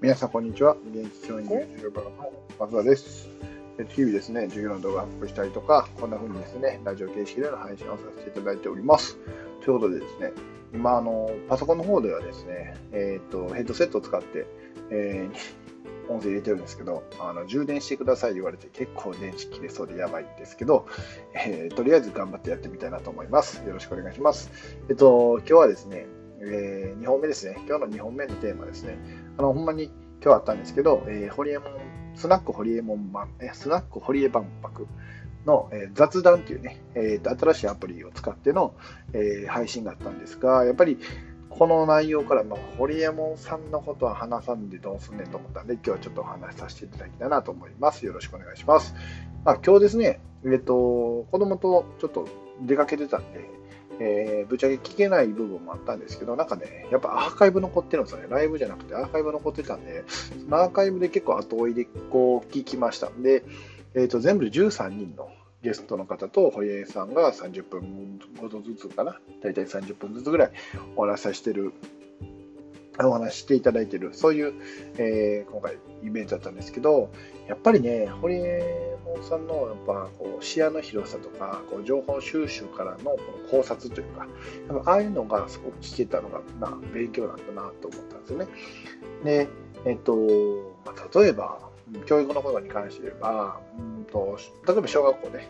皆さん、こんにちは。現地教員 YouTuber の松田です。日々ですね、授業の動画アップしたりとか、こんな風にですね、ラジオ形式での配信をさせていただいております。ということでですね、今、あの、パソコンの方ではですね、えっと、ヘッドセットを使って、えー音声入れてるんですけど、あの充電してください言われて結構電池切れそうでやばいんですけど、えーとりあえず頑張ってやってみたいなと思います。よろしくお願いします。えっと、今日はですね、え2本目ですね。今日の2本目のテーマですね。あの、ほんまに今日あったんですけど、えー、ホリエモン、スナックホリエモン版、えスナックホリエ万博の、えー雑談っていうね、えーと、新しいアプリを使っての、えー配信があったんですが、やっぱりこの内容から、まあ、ホリエモンさんのことは話さんでどうすんねんと思ったんで、今日はちょっとお話しさせていただきたいなと思います。よろしくお願いします。まあ、今日ですね、えっ、と、子供とちょっと出かけてたんで、えーぶっちゃけ聞けない部分もあったんですけど、なんかね、やっぱアーカイブ残ってるんですよね。ライブじゃなくてアーカイブ残ってたんで、そのアーカイブで結構後追いでこう聞きましたん。で、えっ、と、全部で13人のゲストの方と堀江さんが30分ほどずつかな、大体30分ずつぐらいお話しさせてる、お話していただいている、そういう、えー今回イベントだったんですけど、やっぱりね、堀江門さんのやっぱこう視野の広さとか、こう情報収集からのこの考察というか、やっぱああいうのがすごく聞けたのが、まあ、勉強なんだなと思ったんですよね。で、えっと、まあ、例えば、教育のことに関して言えば、うんと例えば小学校で、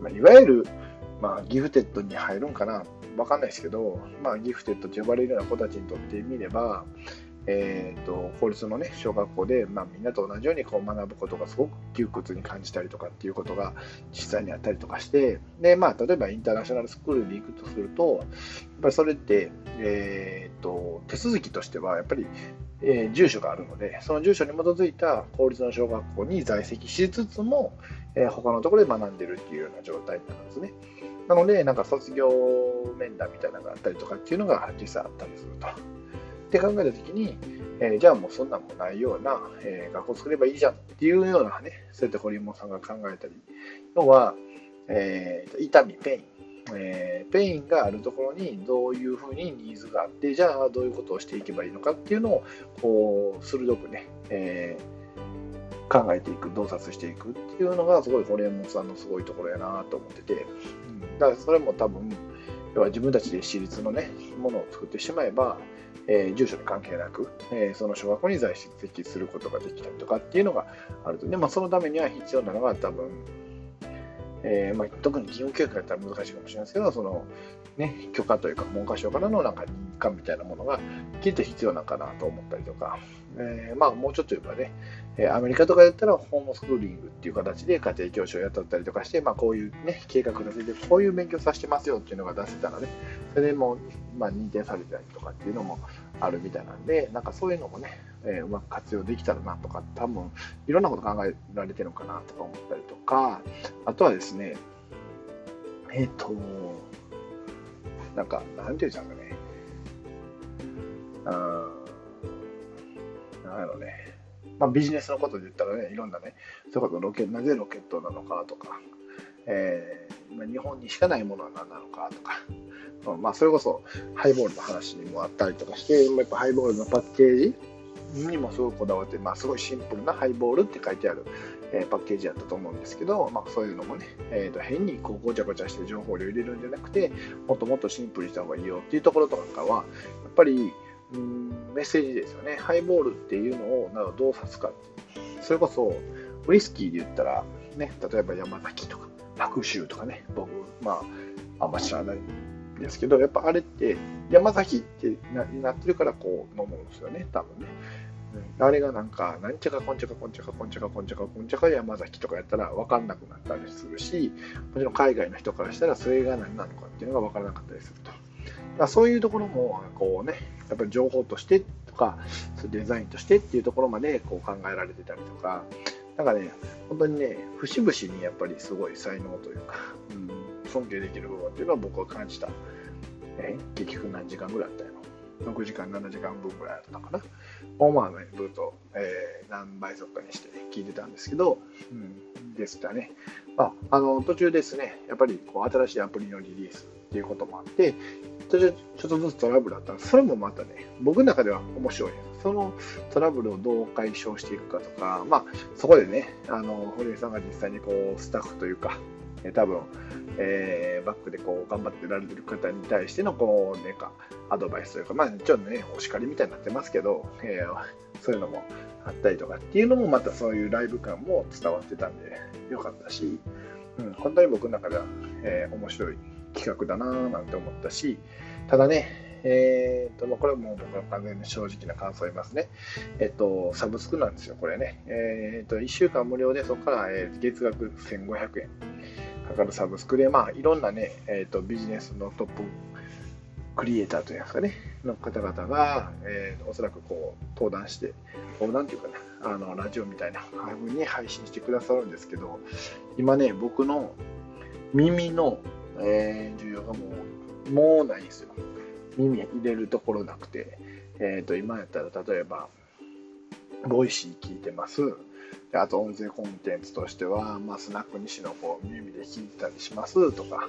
まあ、いわゆる、まあ、ギフテッドに入るんかな、わかんないですけど、まあ、ギフテッドと呼ばれるような子たちにとってみれば、えー、と公立の、ね、小学校で、まあ、みんなと同じようにこう学ぶことがすごく窮屈に感じたりとかっていうことが実際にあったりとかしてで、まあ、例えばインターナショナルスクールに行くとするとやっぱりそれって、えー、と手続きとしてはやっぱり、えー住所があるのでその住所に基づいた公立の小学校に在籍しつつも、えー他のところで学んでるっていうような状態なんですね。なので、なんか卒業面談みたいなのがあったりとかっていうのが実際あったりすると。って考えたときに、えーじゃあもうそんなんもないような、えー学校作ればいいじゃんっていうようなね、そうやって堀本さんが考えたり、要は、えー痛み、 pain、えー pain があるところにどういうふうにニーズがあって、じゃあどういうことをしていけばいいのかっていうのを、こう、鋭くね、えー考えていく、洞察していくっていうのが、すごい堀本さんのすごいところやなと思ってて、うん。だからそれも多分、要は自分たちで私立のね、ものを作ってしまえば、えー住所に関係なく、えーその小学校に在籍することができたりとかっていうのがあると。で、まあ、そのためには必要なのが多分、えーまあ、特に義務教育だったら難しいかもしれないですけど、その、ね、許可というか、文科省からのなんか認可みたいなものがきっと必要なのかなと思ったりとか、えーまあ、もうちょっと言えばね、えアメリカとかだったらホームスクーリングっていう形で家庭教師を雇ったりとかして、まあ、こういうね、計画立てて、こういう勉強させてますよっていうのが出せたらね、それでもう、まあ、認定されたりとかっていうのもあるみたいなんで、なんかそういうのもね、えーうまく活用できたらなとか、多分いろんなこと考えられてるのかなとか思ったりとか、あとはですね、えっ、と、なんか、なんていうんですかね、あーんやろね、まあ、ビジネスのことで言ったらね、いろんなね、そういうことロケなぜロケットなのかとか、えーまあ日本にしかないものは何なのかとか、まあ、それこそハイボールの話にもあったりとかして、やっぱハイボールのパッケージにもすごいこだわって、まあ、すごいシンプルなハイボールって書いてある、えーパッケージやったと思うんですけど、まあ、そういうのもね、えーと変にこうごちゃごちゃして情報量入れるんじゃなくて、もっともっとシンプルにした方がいいよっていうところとかは、やっぱり、うんメッセージですよね。ハイボールっていうのをなんかどう指すかそれこそ、ウイスキーで言ったら、ね、例えば山崎とか、白州とかね、僕、まあ、あんま知らないんですけど、やっぱあれって、山崎ってななってるからこう飲むんですよね、多分ね。あれがなんか、なんちゃかこんちゃかこんちゃかこんちゃかこんちゃかこんちゃか山崎とかやったら分かんなくなったりするし、もちろん海外の人からしたらそれが何なのかっていうのが分からなかったりすると。だそういうところも、こうね、やっぱり情報としてとか、デザインとしてっていうところまでこう考えられてたりとか、なんかね、本当にね、節々にやっぱりすごい才能というか、うん、尊敬できる部分っていうのは僕は感じた。結局何時間ぐらいあったやろ6時間、7時間分ぐらいあったかな。をまあね、ずっと、えー、何倍速かにして聞いてたんですけど、うん、でしたね。あ、あの途中ですね、やっぱりこう新しいアプリのリリースっていうこともあって、ちょっとずつトラブルあったんですそれもまたね、僕の中では面白い。そのトラブルをどう解消していくかとか、まあ、そこでね、あの堀江さんが実際にこうスタッフというか、え多分、えー、バックでこう頑張ってられてる方に対してのこう、ね、かアドバイスというか、まあ、ちょっとね、お叱りみたいになってますけど、えー、そういうのもあったりとかっていうのもまたそういうライブ感も伝わってたんでよかったし、うん、本当に僕の中では、えー、面白い企画だなぁなんて思ったし、ただね、えーとまあ、これはもう僕は完全に正直な感想を言いますね。えっと、サブスクなんですよ、これね。えっと、1週間無料で、そこから、え、月額1500円かかるサブスクで、まあ、いろんなね、えーと、ビジネスのトップクリエイターといいますかね、の方々が、えー、おそらくこう登壇して、登壇というかね、あのラジオみたいな風に配信してくださるんですけど、今ね、僕の耳の、え、需要がもう、もうないですよ。耳入れるところなくて、えっ、ー、と、今やったら例えば、 Voicy 聞いてます。であと音声コンテンツとしては、まあ、スナック西のこう耳で聞いたりします。とか、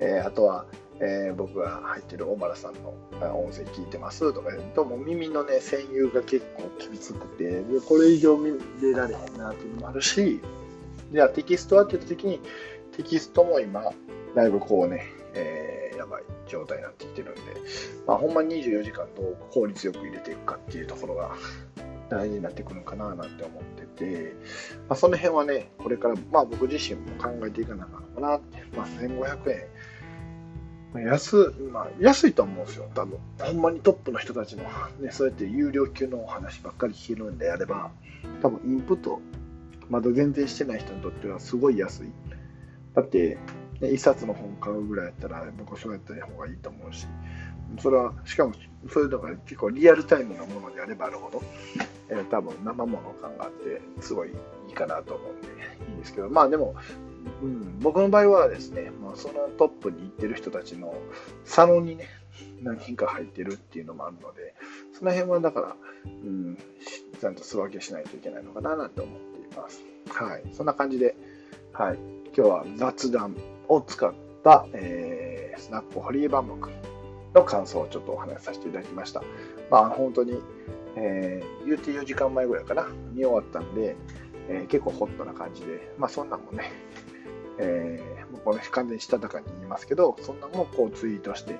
えー、あとは、えー、僕が入ってる小原さんの音声聞いてます。とか言うともう耳のね占有が結構厳しくて。でこれ以上見れられへんなっていうのもあるし。じゃあテキストはって言った時にテキストも今だいぶこうね、えー、やばい状態になってきてるんで、まあ、ほんまに24時間どう効率よく入れていくかっていうところが大事になってくるのかななんて思ってて、まあ、その辺はね、これから、まあ、僕自身も考えていかなきゃかなって、まあ、1500円、安まあ、安いと思うんですよ、多分。ほんまにトップの人たちの、ね、そうやって有料級のお話ばっかり聞けるんであれば、多分インプット、まだ全然してない人にとってはすごい安い。だって、ね、1冊の本買うぐらいやったら、僕はそうやった方がいいと思うし、それは、しかも、そういうのが結構リアルタイムなものであればあるほど、えー、多分生もの感があって、すごいいいかなと思うんで、いいんですけど、まあでも、うん、僕の場合はですね、まあ、そのトップに行ってる人たちのサロンにね、何人か入ってるっていうのもあるので、その辺はだから、うん、ちゃんと素分けしないといけないのかななんて思っています。はい。そんな感じで、はい。今日は雑談を使った、えー、スナックホリーバンの感想をちょっとお話しさせていただきました。まあ本当に、えー、言うて4時間前ぐらいかな、見終わったんで、えー、結構ホットな感じで、まあそんなんもね、えー、もうこの完全にしたたかに言いますけど、そんなもこうツイートして、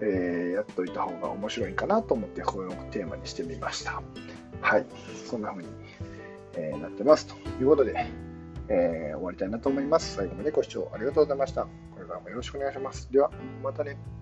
えー、やっといた方が面白いかなと思って、これをテーマにしてみました。はい、そんな風に、えー、なってます。ということで、えー、終わりたいなと思います。最後までご視聴ありがとうございました。これからもよろしくお願いします。では、またね。